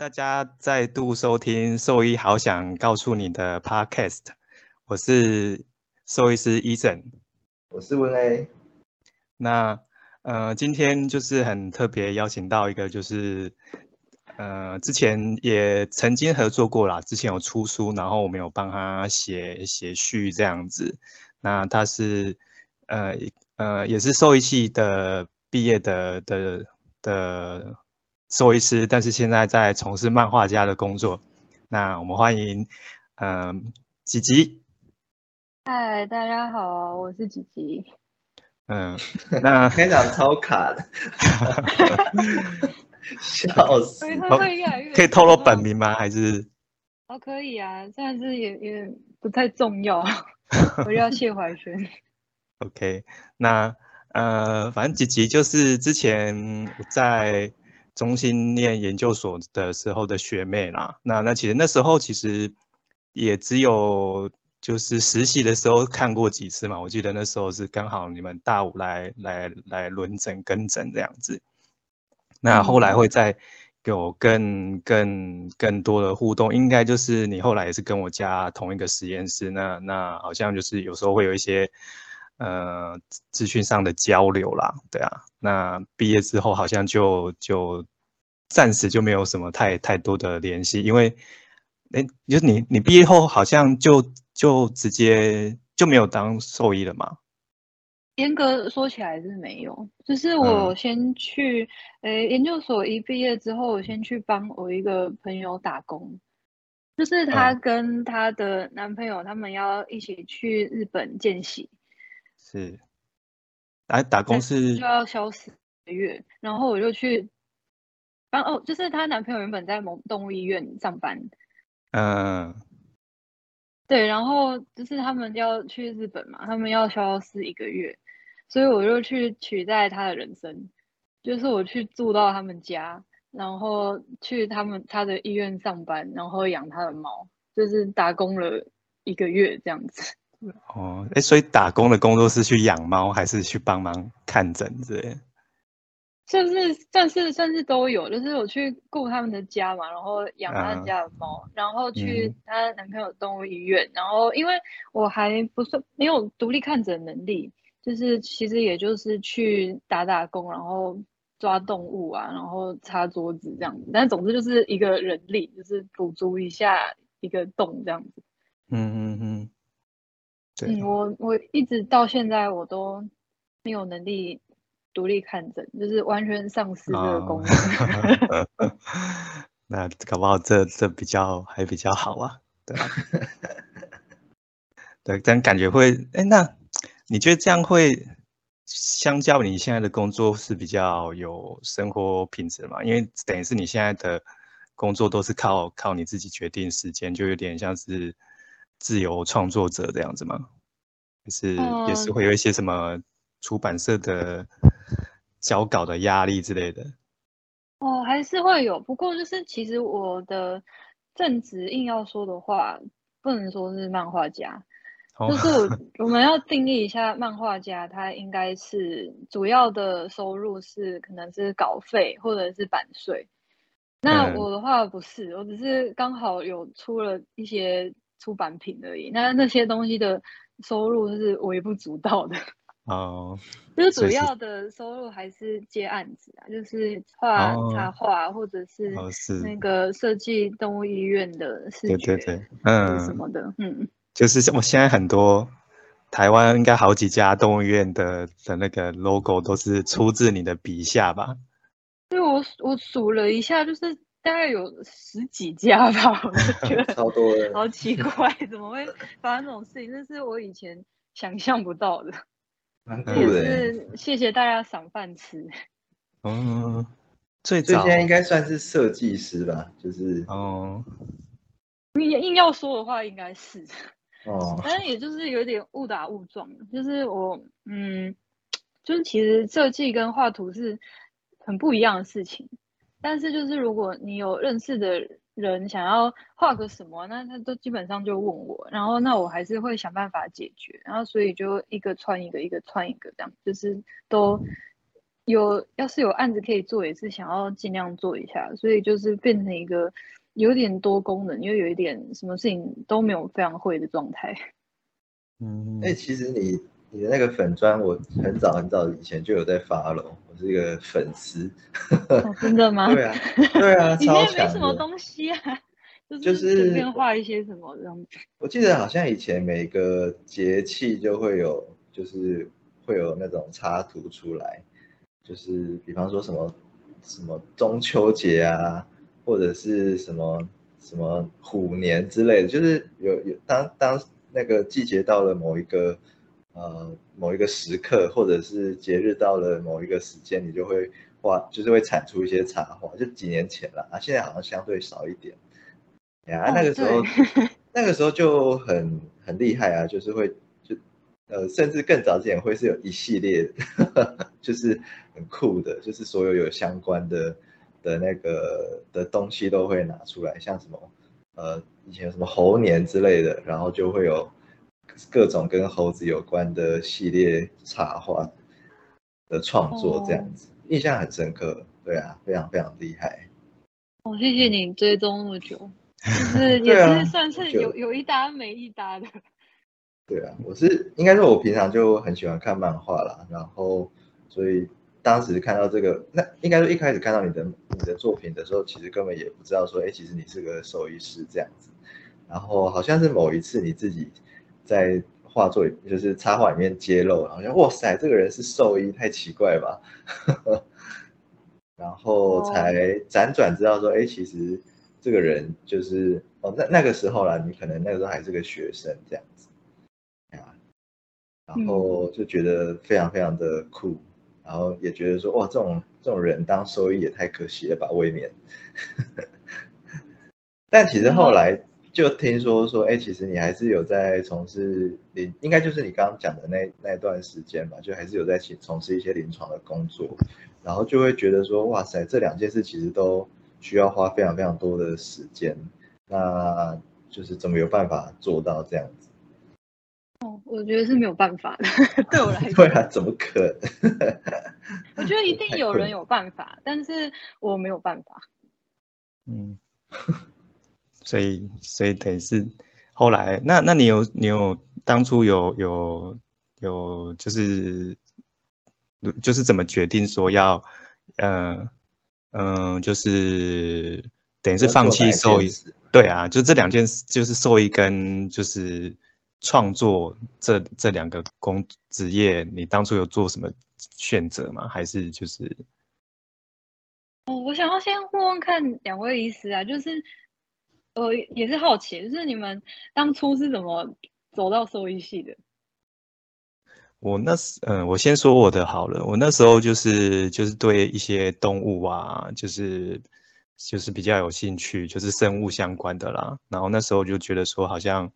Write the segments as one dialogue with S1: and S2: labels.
S1: 大家再度收听《兽医好想告诉你的 Podcast》，我是兽医师 Eason，
S2: 我是文 A。
S1: 那呃，今天就是很特别邀请到一个，就是呃，之前也曾经合作过啦，之前有出书，然后我们有帮他写写序这样子。那他是呃呃，也是兽医系的毕业的的的。兽医师，但是现在在从事漫画家的工作。那我们欢迎，嗯，吉吉。
S3: 嗨，大家好，我是吉吉。
S1: 嗯，那
S2: 开场超卡的，笑死！
S1: 可以透露本名吗？还是？
S3: 哦，可以啊，但是也也不太重要。我叫谢怀轩。
S1: OK，那呃，反正吉吉就是之前在。中心念研究所的时候的学妹啦，那那其实那时候其实也只有就是实习的时候看过几次嘛，我记得那时候是刚好你们大五来来来轮诊跟诊这样子，那后来会再有更更更多的互动，应该就是你后来也是跟我加同一个实验室，那那好像就是有时候会有一些。呃，资讯上的交流啦，对啊，那毕业之后好像就就暂时就没有什么太太多的联系，因为，哎，就是你你毕业后好像就就直接就没有当兽医了嘛？
S3: 严格说起来是没有，就是我先去，呃，研究所一毕业之后，我先去帮我一个朋友打工，就是她跟她的男朋友他们要一起去日本见习。
S1: 是，来打工是
S3: 就要消失一个月，然后我就去帮哦，就是她男朋友原本在某动物医院上班，
S1: 嗯，
S3: 对，然后就是他们要去日本嘛，他们要消失一个月，所以我就去取代他的人生，就是我去住到他们家，然后去他们他的医院上班，然后养他的猫，就是打工了一个月这样子。
S1: 哦，哎，所以打工的工作是去养猫，还是去帮忙看诊之类？
S3: 算是算是算是都有，就是我去顾他们的家嘛，然后养他们家的猫，然后去她男朋友动物医院，然后因为我还不算没有独立看诊能力，就是其实也就是去打打工，然后抓动物啊，然后擦桌子这样子，但总之就是一个人力，就是补足一下一个洞这样子。
S1: 嗯嗯嗯。
S3: 嗯，我我一直到现在我都没有能力独立看诊，就是完全丧失这个功能。
S1: 那搞不好这这比较还比较好啊，对吧？对，但感觉会，哎，那你觉得这样会相较你现在的工作是比较有生活品质嘛？因为等于是你现在的工作都是靠靠你自己决定时间，就有点像是。自由创作者这样子吗？还是也是会有一些什么出版社的交稿的压力之类的？
S3: 哦，还是会有。不过就是其实我的正职硬要说的话，不能说是漫画家。就是我我们要定义一下漫画家，他应该是主要的收入是可能是稿费或者是版税。那我的话不是，我只是刚好有出了一些。出版品而已，那那些东西的收入是微不足道的
S1: 哦。
S3: 就是主要的收入还是接案子啊，就是画插画或者是那个设计动物医院的视觉，
S1: 对对对，嗯，
S3: 什么的，嗯，
S1: 就是我现在很多台湾应该好几家动物医院的的那个 logo 都是出自你的笔下吧？
S3: 对，我我数了一下，就是。大概有十几家吧，我觉得
S2: 超多的，
S3: 好奇怪，怎么会发生这种事情？这是我以前想象不到的。也是谢谢大家赏饭吃。
S1: 嗯，最最
S2: 现在应该算是设计师吧，就是
S1: 哦。
S3: 你硬要说的话，应该是
S2: 哦，
S3: 反正也就是有点误打误撞，就是我嗯，就是其实设计跟画图是很不一样的事情。但是就是如果你有认识的人想要画个什么，那他都基本上就问我，然后那我还是会想办法解决，然后所以就一个串一个，一个串一个这样，就是都有要是有案子可以做，也是想要尽量做一下，所以就是变成一个有点多功能，又有一点什么事情都没有非常会的状态。
S1: 嗯，
S2: 哎，其实你你的那个粉砖，我很早很早以前就有在发了，我是一个粉丝。
S3: 真的吗？
S2: 对啊，对啊，
S3: 里
S2: 超
S3: 面没什么。东西啊，就
S2: 就是
S3: 随便画一些什么这样子。
S2: 我记得好像以前每个节气就会有，就是会有那种插图出来，就是比方说什么什么中秋节啊，或者是什么什么虎年之类的，就是有有当当那个季节到了某一个呃某一个时刻，或者是节日到了某一个时间，你就会画，就是会产出一些插画，就几年前了啊，现在好像相对少一点。呀，
S3: 哦
S2: 那个时候
S3: 对
S2: 那个时候就很很厉害啊，就是会就呃，甚至更早之前会是有一系列，就是很酷的，就是所有有相关的的那个的东西都会拿出来，像什么呃以前有什么猴年之类的，然后就会有各种跟猴子有关的系列插画的创作这样子，印象很深刻。对啊，非常非常厉害。
S3: 哦，谢谢你追踪那么久，就是 也是算是
S2: 就
S3: 有有一搭没一搭的。
S2: 对啊，我是应该说，我平常就很喜欢看漫画啦，然后所以当时看到这个，那应该说一开始看到你的你的作品的时候，其实根本也不知道说，哎，其实你是个兽医师这样子。然后好像是某一次你自己在画作里，就是插画里面揭露，好像哇塞，这个人是兽医，太奇怪吧。然后才辗转知道说，哎，其实这个人就是哦，那那个时候啦，你可能那个时候还是个学生这样子。啊然后就觉得非常非常的酷，然后也觉得说哇，这种这种人当兽医也太可惜了吧，未免。但其实后来就听说说，哎，其实你还是有在从事你，应该就是你刚刚讲的那那段时间吧，就还是有在从从事一些临床的工作，然后就会觉得说，哇塞，这两件事其实都需要花非常非常多的时间，那就是怎么有办法做到这样子？
S3: 哦，我觉得是没有办法的，对我来
S2: 对
S3: 说，
S2: 啊，怎么可能？
S3: 我觉得一定有人有办法，但是我没有办法。
S1: 嗯，所以所以等于是后来，那那你有你有当初有有有就是就是怎么决定说要嗯嗯、就是等于是放弃兽医？对啊，就这两件事，就是兽医跟就是创作这这两个工职业，你当初有做什么选择吗？还是就是？
S3: 哦，我想要先问问看两位医师啊，就是呃也是好奇，就是你们当初是怎么走到兽医系的？
S1: 我那时，嗯，我先说我的好了。我那时候就是就是对一些动物啊，就是就是比较有兴趣，就是生物相关的啦。然后那时候就觉得说，好像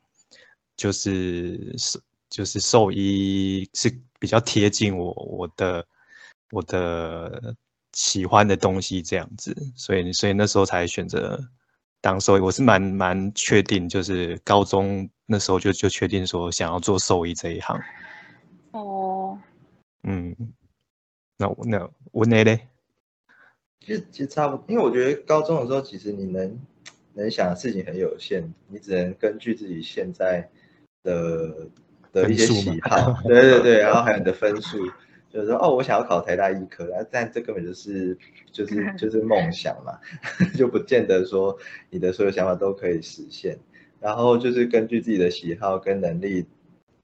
S1: 就是是就是兽医是比较贴近我我的我的喜欢的东西这样子，所以所以那时候才选择当兽医。我是蛮蛮确定，就是高中那时候就就确定说想要做兽医这一行。
S3: 哦，
S1: 嗯，那那我那嘞？
S2: 其实其实差不多，因为我觉得高中的时候，其实你能能想的事情很有限，你只能根据自己现在的的一些喜好，对对对，然后还有你的分数，就是说哦，我想要考台大医科，但这根本就是就是 就是梦想嘛，就不见得说你的所有想法都可以实现，然后就是根据自己的喜好跟能力。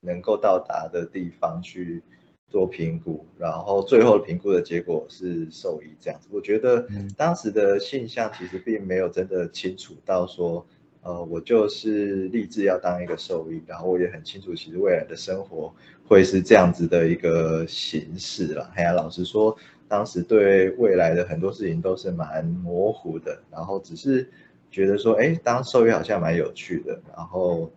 S2: 能够到达的地方去做评估，然后最后评估的结果是兽医这样子。我觉得当时的现象其实并没有真的清楚到说，呃，我就是立志要当一个兽医，然后我也很清楚，其实未来的生活会是这样子的一个形式了。哎呀，老实说，当时对未来的很多事情都是蛮模糊的，然后只是觉得说，哎，当兽医好像蛮有趣的，然后，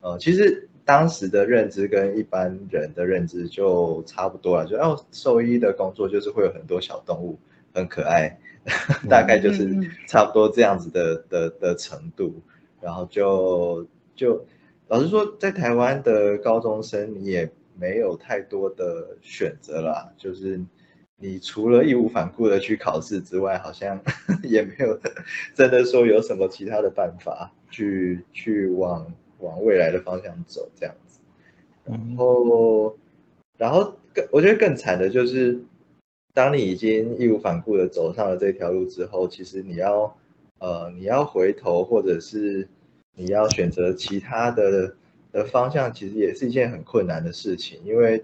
S2: 呃，其实。当时的认知跟一般人的认知就差不多了，就哦，兽医的工作就是会有很多小动物，很可爱，大概就是差不多这样子的的的程度。然后就就老实说，在台湾的高中生你也没有太多的选择啦，就是你除了义无反顾的去考试之外，好像 也没有真的说有什么其他的办法去去往往未来的方向走这样子。然后，然后更我觉得更惨的就是，当你已经义无反顾的走上了这条路之后，其实你要呃你要回头，或者是你要选择其他的的方向，其实也是一件很困难的事情，因为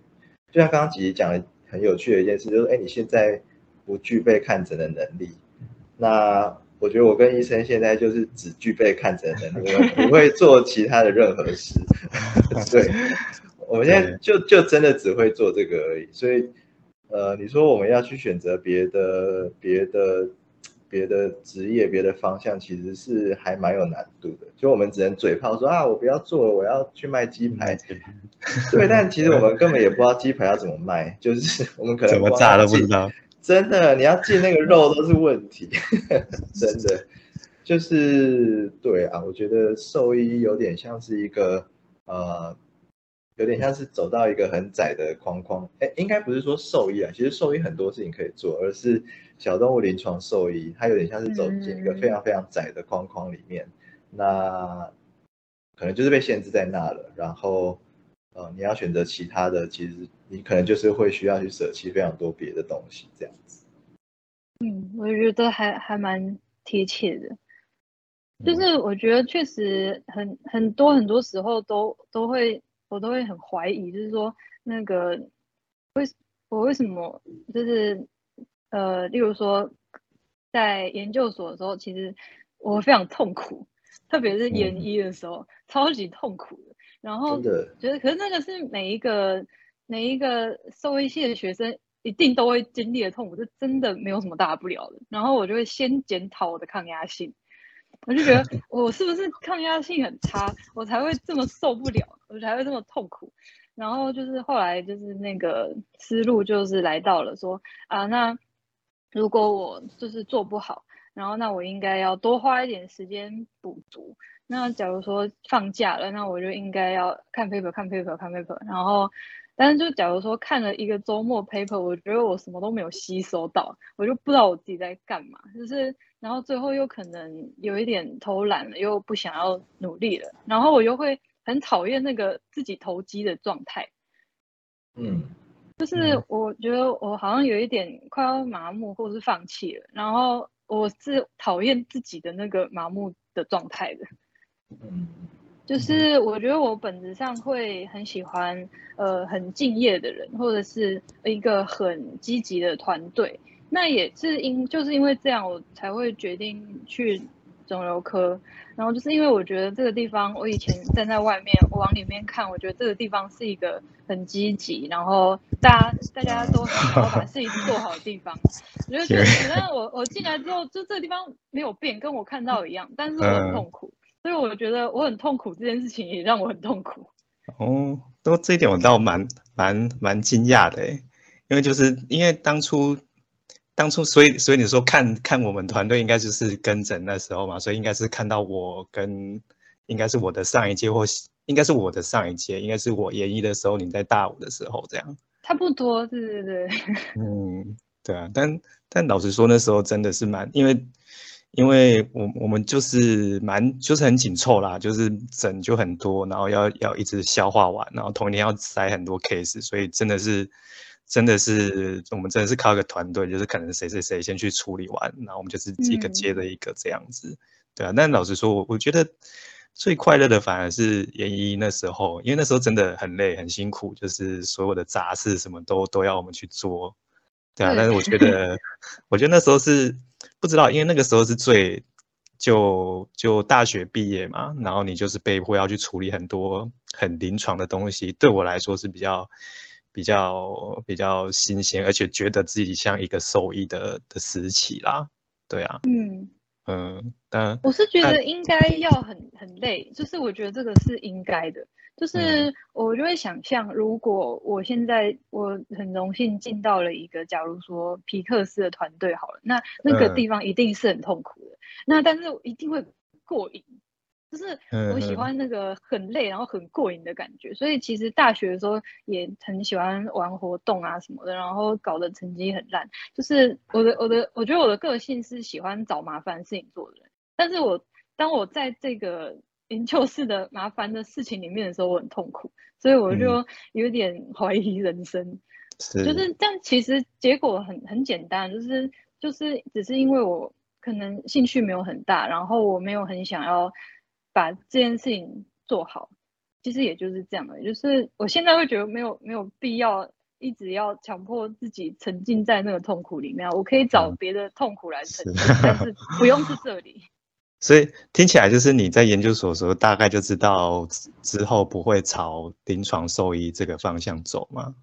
S2: 就像刚刚姐姐讲的。很有趣的一件事就是，哎，你现在不具备看诊的能力。那我觉得我跟医生现在就是只具备看诊的能力，不会做其他的任何事。对，我们现在就就真的只会做这个而已。所以，呃，你说我们要去选择别的、别的、别的职业、别的方向，其实是还蛮有难度的。就我们只能嘴炮说啊，我不要做了，我要去卖鸡排。对，但其实我们根本也不知道鸡排要怎么卖，就是 我们可能
S1: 怎么炸都不知道。
S2: 真的，你要进那个肉都是问题，真的。就是对啊，我觉得兽医有点像是一个呃，有点像是走到一个很窄的框框。哎，应该不是说兽医啊，其实兽医很多事情可以做，而是小动物临床兽医，它有点像是走进一个非常非常窄的框框里面，那可能就是被限制在那了，然后。呃，你要选择其他的，其实你可能就是会需要去舍弃非常多别的东西，这样子。
S3: 嗯，我觉得还还蛮贴切的，就是我觉得确实很很多很多时候都都会我都会很怀疑，就是说那个为我为什么就是呃，例如说在研究所的时候，其实我非常痛苦，特别是研一的时候，超级痛苦的。然后觉得，可是那个是每一个每一个兽医系的学生一定都会经历的痛苦，这真的没有什么大不了的。然后我就会先检讨我的抗压性，我就觉得 我是不是抗压性很差，我才会这么受不了，我才会这么痛苦。然后就是后来就是那个思路就是来到了说啊，那如果我就是做不好，然后那我应该要多花一点时间补足。那假如说放假了，那我就应该要看 paper，看 paper，看 paper。然后，但是就假如说看了一个周末 paper，我觉得我什么都没有吸收到，我就不知道我自己在干嘛。就是，然后最后又可能有一点偷懒了，又不想要努力了。然后我又会很讨厌那个自己投机的状态。
S2: 嗯，
S3: 就是我觉得我好像有一点快要麻木，或者是放弃了。然后我是讨厌自己的那个麻木的状态的。
S2: 嗯，
S3: 就是我觉得我本质上会很喜欢，呃，很敬业的人，或者是一个很积极的团队。那也是因就是因为这样，我才会决定去肿瘤科。然后就是因为我觉得这个地方，我以前站在外面，我往里面看，我觉得这个地方是一个很积极，然后大家大家都很好把事情做好的地方。我觉得，我我进来之后，就这个地方没有变，跟我看到一样，但是我很痛苦。所以我觉得我很痛苦，这件事情也让我很痛苦。
S1: 哦，都这一点我倒蛮蛮蛮惊讶的诶，因为就是因为当初当初，所以所以你说看看我们团队应该就是跟诊那时候嘛，所以应该是看到我跟应该是我的上一届或应该是我的上一届，应该是我研一的时候，你在大五的时候这样。
S3: 差不多，对对对。
S1: 嗯，对啊，但但老实说那时候真的是蛮因为。因为我我们就是蛮就是很紧凑啦，就是诊就很多，然后要要一直消化完，然后同一天要塞很多 case，所以真的是真的是我们真的是靠一个团队，就是可能谁谁谁先去处理完，然后我们就是一个接着一个这样子，对啊。但老实说，我我觉得最快乐的反而是研一那时候，因为那时候真的很累很辛苦，就是所有的杂事什么都都要我们去做，对啊。但是我觉得，我觉得那时候是。不知道，因为那个时候是最就就大学毕业嘛，然后你就是被迫要去处理很多很临床的东西，对我来说是比较比较比较新鲜，而且觉得自己像一个受益的的时期啦。对啊，
S3: 嗯
S1: 嗯，但
S3: 我是觉得应该要很很累，就是我觉得这个是应该的。就是我就会想象，如果我现在我很荣幸进到了一个，假如说皮克斯的团队好了，那那个地方一定是很痛苦的。那但是一定会过瘾，就是我喜欢那个很累然后很过瘾的感觉，所以其实大学的时候也很喜欢玩活动啊什么的，然后搞得成绩很烂。就是我的我的我觉得我的个性是喜欢找麻烦事情做的人，但是我当我在这个 研究室的麻烦的事情里面的时候，我很痛苦，所以我就有点 怀疑人生。就是，但其实结果很很简单，就是就是只是因为我可能兴趣没有很大，然后我没有很想要。把这件事情做好，其实也就是这样的。就是我现在会觉得没有没有必要一直要强迫自己沉浸在那个痛苦里面，我可以找别的痛苦来沉浸，但是不用是这里。
S1: 所以听起来就是你在研究所的时候，大概就知道之后不会朝临床兽医这个方向走吗？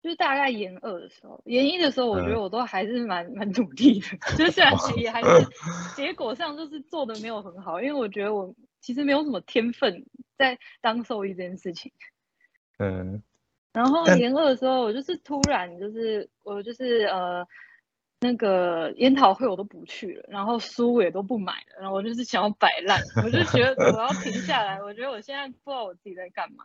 S3: 就是大概研二的时候，研一的时候，我觉得我都还是蛮蛮努力的，就是虽然也还是 结果上就是做的没有很好，因为我觉得我。其实没有什么天分在当兽医这件事情，嗯，然后研二的时候，我就是突然就是我就是呃那个研讨会我都不去了，然后书也都不买了，然后我就是想要摆烂，我就觉得我要停下来，我觉得我现在不知道我自己在干嘛，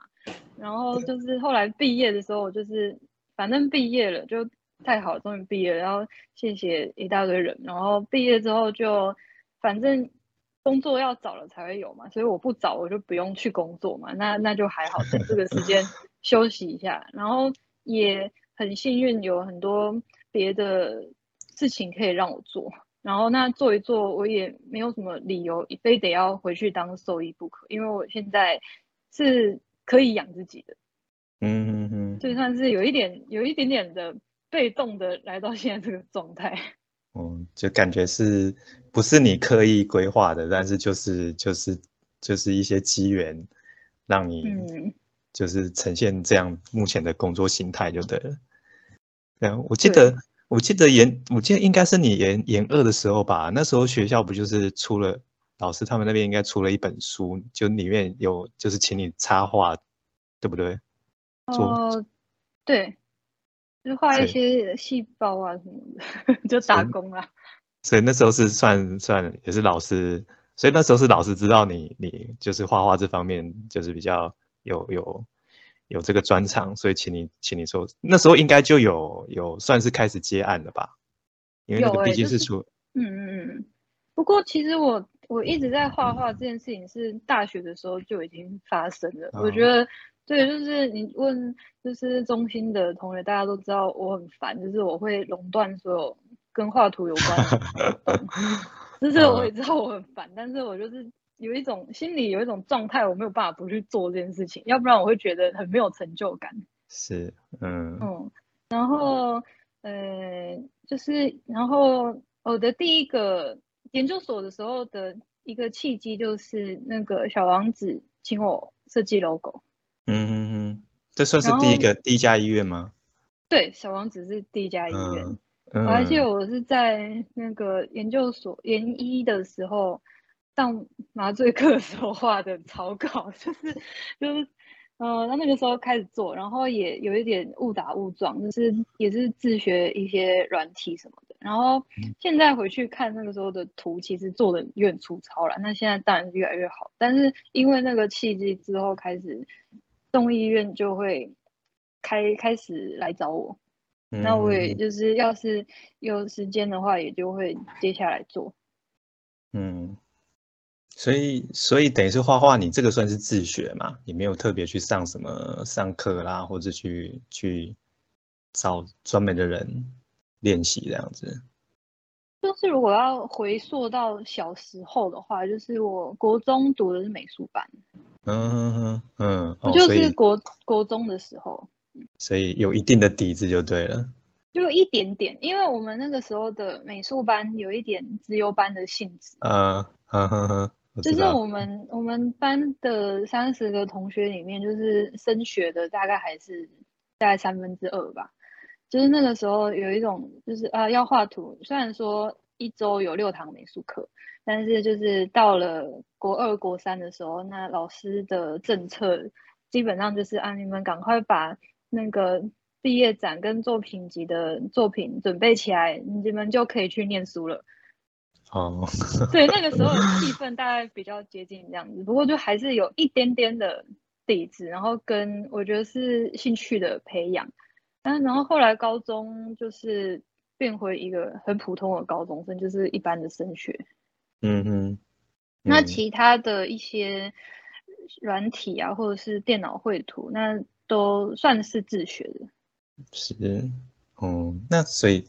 S3: 然后就是后来毕业的时候，我就是反正毕业了就太好，终于毕业了，然后谢谢一大堆人，然后毕业之后就反正。工作要找了才会有嘛，所以我不找我就不用去工作嘛，那那就还好，等这个时间休息一下，然后也很幸运有很多别的事情可以让我做，然后那做一做我也没有什么理由非得要回去当兽医不可，因为我现在是可以养自己的，嗯嗯嗯，就算是有一点有一点点的被动的来到现在这个状态。
S1: 嗯，就感觉是不是你刻意规划的，但是就是就是就是一些机缘，让你就是呈现这样目前的工作心态就对了。嗯，我记得我记得研我记得应该是你研研二的时候吧，那时候学校不就是出了老师他们那边应该出了一本书，就里面有就是请你插画，对不对？
S3: 哦，对。就画一些细胞啊什么的，就打工啊。
S1: 所以那时候是算算也是老师，所以那时候是老师知道你你就是画画这方面就是比较有有有这个专长，所以请你请你说那时候应该就有有算是开始接案了吧？因为那个毕竟是出
S3: 嗯嗯嗯。不过其实我我一直在画画这件事情是大学的时候就已经发生了，我觉得。对，就是你问，就是中心的同学，大家都知道我很烦，就是我会垄断所有跟画图有关 就是我也知道我很烦，但是我就是有一种心里有一种状态，我没有办法不去做这件事情，要不然我会觉得很没有成就感。
S1: 是，嗯嗯，
S3: 然后呃，就是然后我的第一个研究所的时候的一个契机，就是那个小王子请我设计 logo。
S1: 嗯嗯嗯，这算是第一个第一家医院吗？
S3: 对，小王子是第一家医院，而且我是在那个研究所研一的时候上麻醉课的时候画的草稿，就是就是，呃，那那个时候开始做，然后也有一点误打误撞，就是也是自学一些软体什么的，然后现在回去看那个时候的图，其实做的有点粗糙了，那现在当然是越来越好，但是因为那个契机之后开始。动物医院就会开开始来找我，那我也就是要是有时间的话，也就会接下来做。
S1: 嗯，所以所以等于是画画，你这个算是自学嘛？你没有特别去上什么上课啦，或者去去找专门的人练习这样子。
S3: 就是如果要回溯到小时候的话，就是我国中读的是美术班。嗯嗯嗯，我就是国国中的时候，
S1: 所以有一定的底子就对了，
S3: 就一点点，因为我们那个时候的美术班有一点自由班的性质。嗯嗯嗯，就是我们我们班的三十个同学里面，就是升学的大概还是大概三分之二吧。就是那个时候有一种，就是啊要画图，虽然说一周有六堂美术课。但是就是到了国二、国三的时候，那老师的政策基本上就是啊，你们赶快把那个毕业展跟作品集的作品准备起来，你们就可以去念书了。
S1: 哦，
S3: 对，那个时候气氛大概比较接近这样子，不过就还是有一点点的底子，然后跟我觉得是兴趣的培养，但然后后来高中就是变回一个很普通的高中生，就是一般的升学。
S1: 嗯哼，
S3: 那其他的一些软体啊，或者是电脑绘图，那都算是自学的。
S1: 是，哦，那所以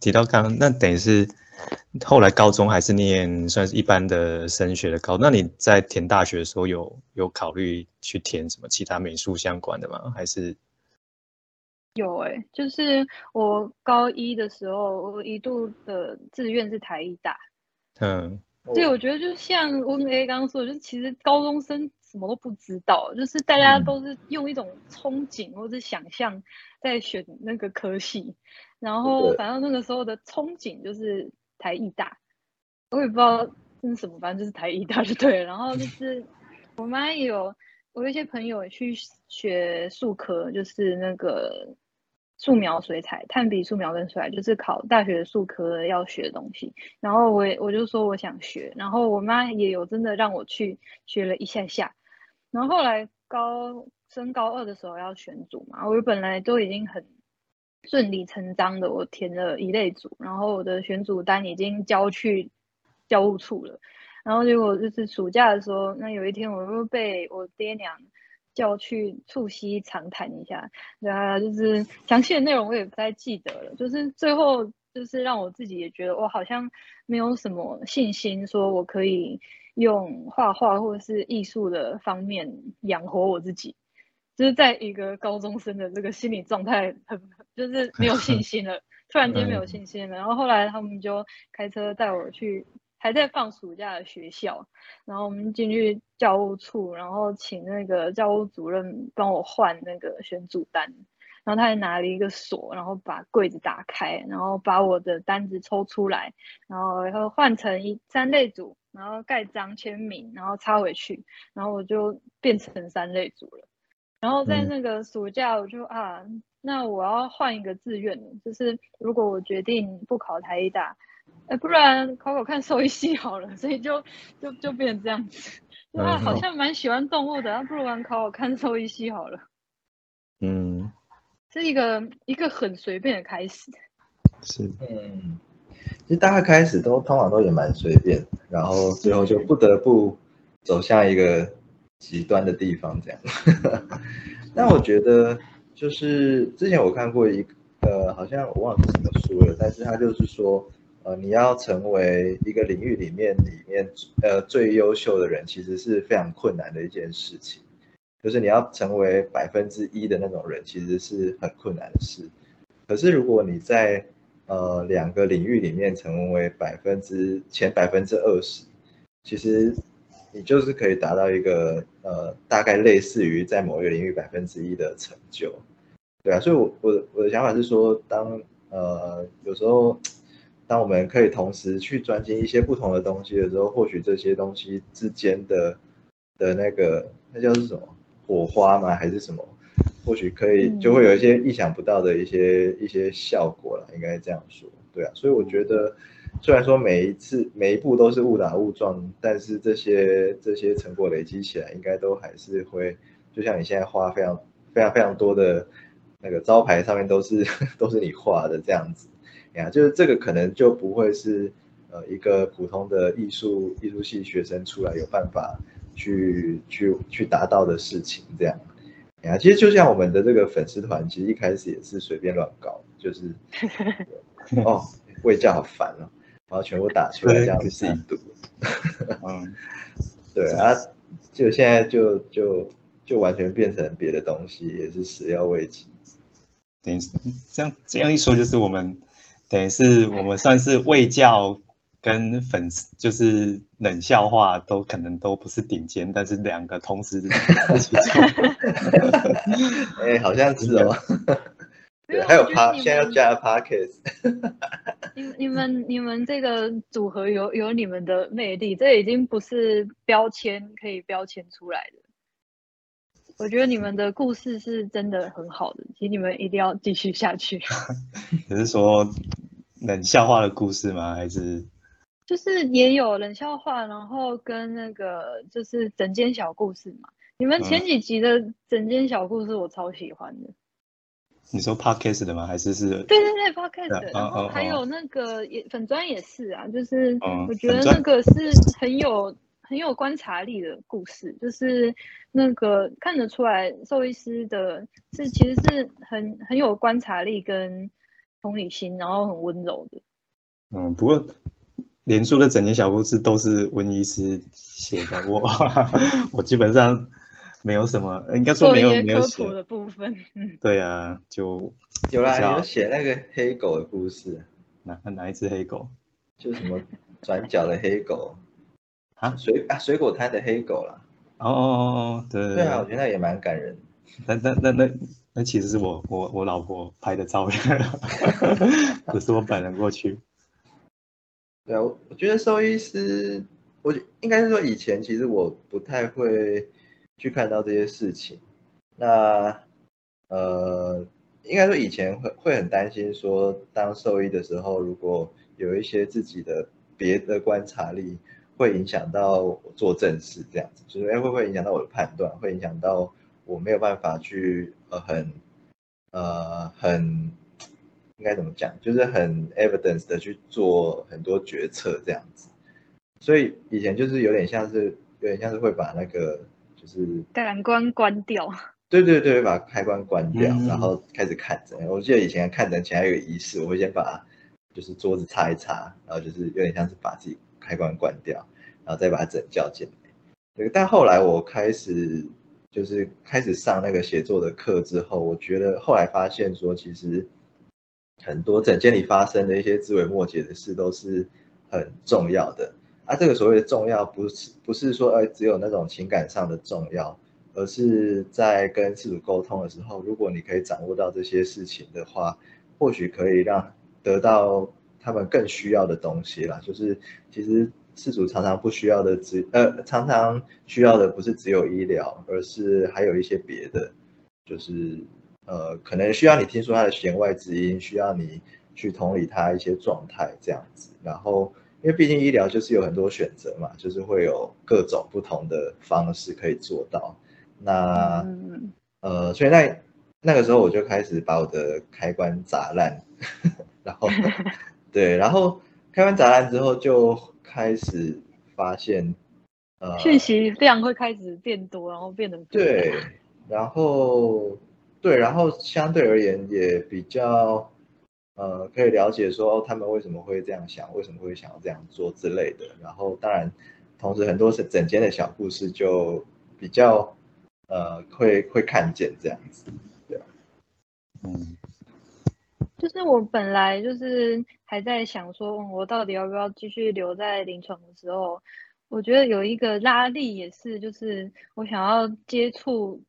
S1: 提到刚刚，那等于是后来高中还是念算是一般的升学的高，那你在填大学的时候有有考虑去填什么其他美术相关的吗？还是
S3: 有哎，就是我高一的时候，我一度的志愿是台艺大。
S1: 嗯，
S3: 对，我觉得就像温 A 刚刚说的，就是其实高中生什么都不知道，就是大家都是用一种憧憬或者想象在选那个科系，然后反正那个时候的憧憬就是台艺大，我也不知道这是什么，反正就是台艺大就对了。然后就是我妈也有，我有一些朋友去学数科，就是那个。素描、水彩、炭笔、素描跟水彩，就是考大学数科要学的东西。然后我我就说我想学，然后我妈也有真的让我去学了一下下。然后后来高升高二的时候要选组嘛，我本来都已经很顺理成章的，我填了一类组，然后我的选组单已经交去教务处了。然后结果就是暑假的时候，那有一天我又被我爹娘。叫去促膝长谈一下，对啊，就是详细的内容我也不太记得了。就是最后就是让我自己也觉得我好像没有什么信心，说我可以用画画或者是艺术的方面养活我自己。就是在一个高中生的这个心理状态，很就是没有信心了，突然间没有信心了。然后后来他们就开车带我去。还在放暑假的学校，然后我们进去教务处，然后请那个教务主任帮我换那个选组单，然后他还拿了一个锁，然后把柜子打开，然后把我的单子抽出来，然后然后换成一三类组，然后盖章签名，然后插回去，然后我就变成三类组了。然后在那个暑假，我就啊，那我要换一个志愿，就是如果我决定不考台一大。哎，不然考考看兽医系好了，所以就就就变成这样子。啊，好像蛮喜欢动物的，那不如玩考考看兽医系好了。
S1: 嗯，
S3: 是一个一个很随便的开始。
S1: 是，
S2: 嗯，其实大家开始都通常都也蛮随便，然后最后就不得不走向一个极端的地方这样。那我觉得就是之前我看过一个，好像我忘记怎么书了，但是他就是说。呃，你要成为一个领域里面里面呃最优秀的人，其实是非常困难的一件事情。就是你要成为百分之一的那种人，其实是很困难的事。可是如果你在呃两个领域里面成为百分之前百分之二十，其实你就是可以达到一个呃大概类似于在某一个领域百分之一的成就。对啊，所以我我我的想法是说，当呃有时候。当我们可以同时去专精一些不同的东西的时候，或许这些东西之间的的那个那叫是什么火花吗？还是什么？或许可以就会有一些意想不到的一些一些效果了，应该这样说，对啊。所以我觉得，虽然说每一次每一步都是误打误撞，但是这些这些成果累积起来，应该都还是会，就像你现在花非常非常非常多的那个招牌上面都是 都是你画的这样子。呀，就是这个可能就不会是呃一个普通的艺术艺术系学生出来有办法去去去达到的事情，这样。呀，其实就像我们的这个粉丝团，其实一开始也是随便乱搞，就是 哦，会叫好烦哦，然后全部打出来这样子自己读。嗯，对啊，就现在就就就完全变成别的东西，也是始料未及。
S1: 等于这样这样一说，就是我们。等于是我们算是卫教跟粉丝，就是冷笑话都可能都不是顶尖，但是两个同时一起做。
S2: 哎，好像是哦。对，还有 P，现在要加 Podcast。
S3: 你你们你们这个组合有有你们的魅力，这已经不是标签可以标签出来的。我觉得你们的故事是真的很好的，请你们一定要继续下去。
S1: 你是说冷笑话的故事吗？还是
S3: 就是也有冷笑话，然后跟那个就是整间小故事嘛。你们前几集的整间小故事我超喜欢的。
S1: 你说 podcast 的吗？还是是？
S3: 对对对，podcast。然后还有那个也粉砖也是啊，就是我觉得那个是很有很有观察力的故事，就是那个看得出来兽医师的是其实是很很有观察力跟同理心，然后很温柔的。
S1: 嗯，不过。连书的整件小故事都是温医师写的，我 我基本上没有什么，应该说没有没有写
S3: 的部分。
S1: 对啊，就
S2: 有啦，有写那个黑狗的故事。
S1: 哪哪一只黑狗？
S2: 就什么转角的黑狗啊？水啊水果摊的黑狗啦。
S1: 哦哦哦，对
S2: 对啊，我觉得那也蛮感人。
S1: 那那那那那其实是我我我老婆拍的照片，不是我本人过去。
S2: 对啊，我我觉得兽医师，我应该是说以前其实我不太会去看到这些事情。那呃，应该说以前会会很担心说，当兽医的时候，如果有一些自己的别的观察力，会影响到我做正事这样子，就是哎会不会影响到我的判断，会影响到我没有办法去呃很呃很。应该怎么讲？就是很 evidence 的去做很多决策这样子，所以以前就是有点像是有点像是会把那个就是
S3: 感官关掉。
S2: 对对对，把开关关掉，然后开始看诊。我记得以前看诊前还有个仪式，我会先把就是桌子擦一擦，然后就是有点像是把自己开关关掉，然后再把诊叫进来。对，但后来我开始就是开始上那个写作的课之后，我觉得后来发现说其实。很多整间里发生的一些枝微末节的事都是很重要的啊。这个所谓的重要，不是不是说呃只有那种情感上的重要，而是在跟事主沟通的时候，如果你可以掌握到这些事情的话，或许可以让得到他们更需要的东西啦。就是其实事主常常不需要的只呃常常需要的不是只有医疗，而是还有一些别的，就是。呃，可能需要你听说他的弦外之音，需要你去同理他一些状态这样子。然后，因为毕竟医疗就是有很多选择嘛，就是会有各种不同的方式可以做到。那呃，所以那那个时候我就开始把我的开关砸烂，然后 对，然后开关砸烂之后就开始发现，
S3: 呃，讯息量会开始变多，然后变得
S2: 对，然后。对，然后相对而言也比较，呃，可以了解说他们为什么会这样想，为什么会想要这样做之类的。然后当然，同时很多是整间的小故事就比较，呃，会会看见这样子，对
S3: 嗯，就是我本来就是还在想说，我到底要不要继续留在临床的时候，我觉得有一个拉力也是，就是我想要接触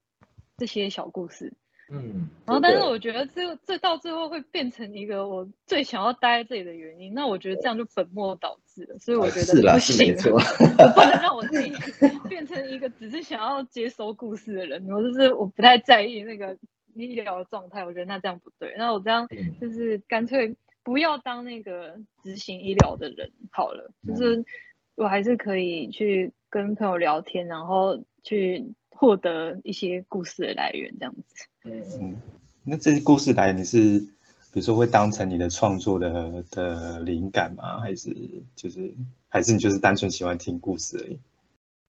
S3: 这些小故事。
S2: 嗯，
S3: 然后但是我觉得这这到最后会变成一个我最想要待在这里的原因，那我觉得这样就本末倒置了，所以我觉得不行，我不能 让我自己变成一个只是想要接收故事的人，我就是我不太在意那个医疗的状态，我觉得那这样不对，那我这样就是干脆不要当那个执行医疗的人好了，就是我还是可以去跟朋友聊天，然后去。获得一些故事的来源，这样子。
S1: 嗯，那这些故事来你是，比如说会当成你的创作的的灵感吗？还是就是还是你就是单纯喜欢听故事而已？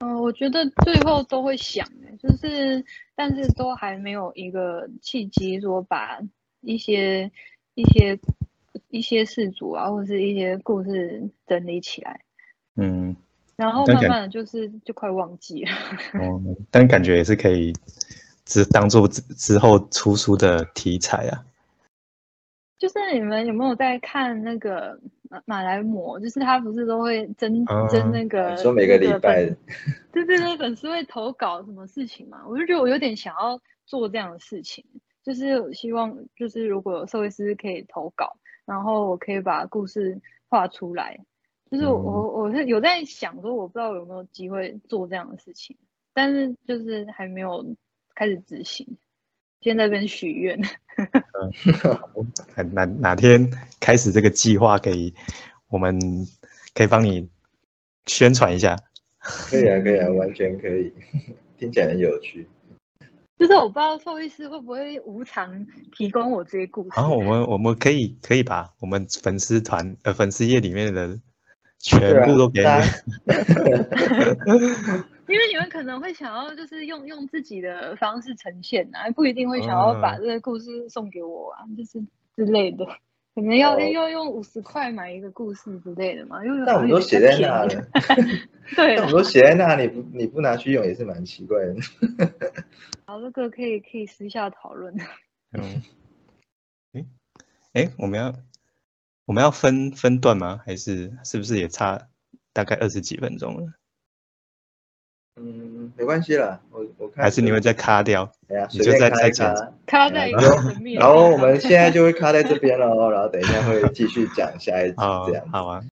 S3: 嗯，我觉得最后都会想，就是但是都还没有一个契机，说把一些一些一些事主啊，或者是一些故事整理起来。
S1: 嗯。
S3: 然后慢慢的就是就快忘记了。
S1: 哦，但感觉也是可以，只当做之之后出书的题材啊。
S3: 就是你们有没有在看那个马马来貘？就是他不是都会征征那个
S2: 说每个礼拜，
S3: 对对对，粉丝会投稿什么事情嘛？我就觉得我有点想要做这样的事情，就是希望就是如果有医师可以投稿，然后我可以把故事画出来。就是我我是有在想说，我不知道有没有机会做这样的事情，但是就是还没有开始执行。先在那边许愿，
S1: 哪哪天开始这个计划，给我们可以帮你宣传一下。
S2: 可以啊，可以啊，完全可以，听起来很有趣。
S3: 就是我不知道兽医师会不会无偿提供我这些故事。
S1: 然后我们我们可以可以把我们粉丝团呃粉丝页里面的人全部都给你。
S3: 因为你们可能会想要就是用用自己的方式呈现啊，不一定会想要把这个故事送给我啊，就是之类的。可能要要用五十块买一个故事之类的嘛？因为
S2: 那我们都写在那了。
S3: 对，
S2: 那我们都写在那，你不你不拿去用也是蛮奇怪的。
S3: 好，这个可以可以私下讨论。
S1: 嗯，哎哎，我们要我们要分分段吗？还是是不是也差大概二十几分钟了？
S2: 嗯，没关系啦，我我看
S1: 还是你们再卡掉，
S2: 哎呀，
S1: 你就再再剪，
S3: 卡在一个层面。
S2: 然后我们现在就会卡在这边了，然后等一下会继续讲下一集 这样。
S1: 好啊。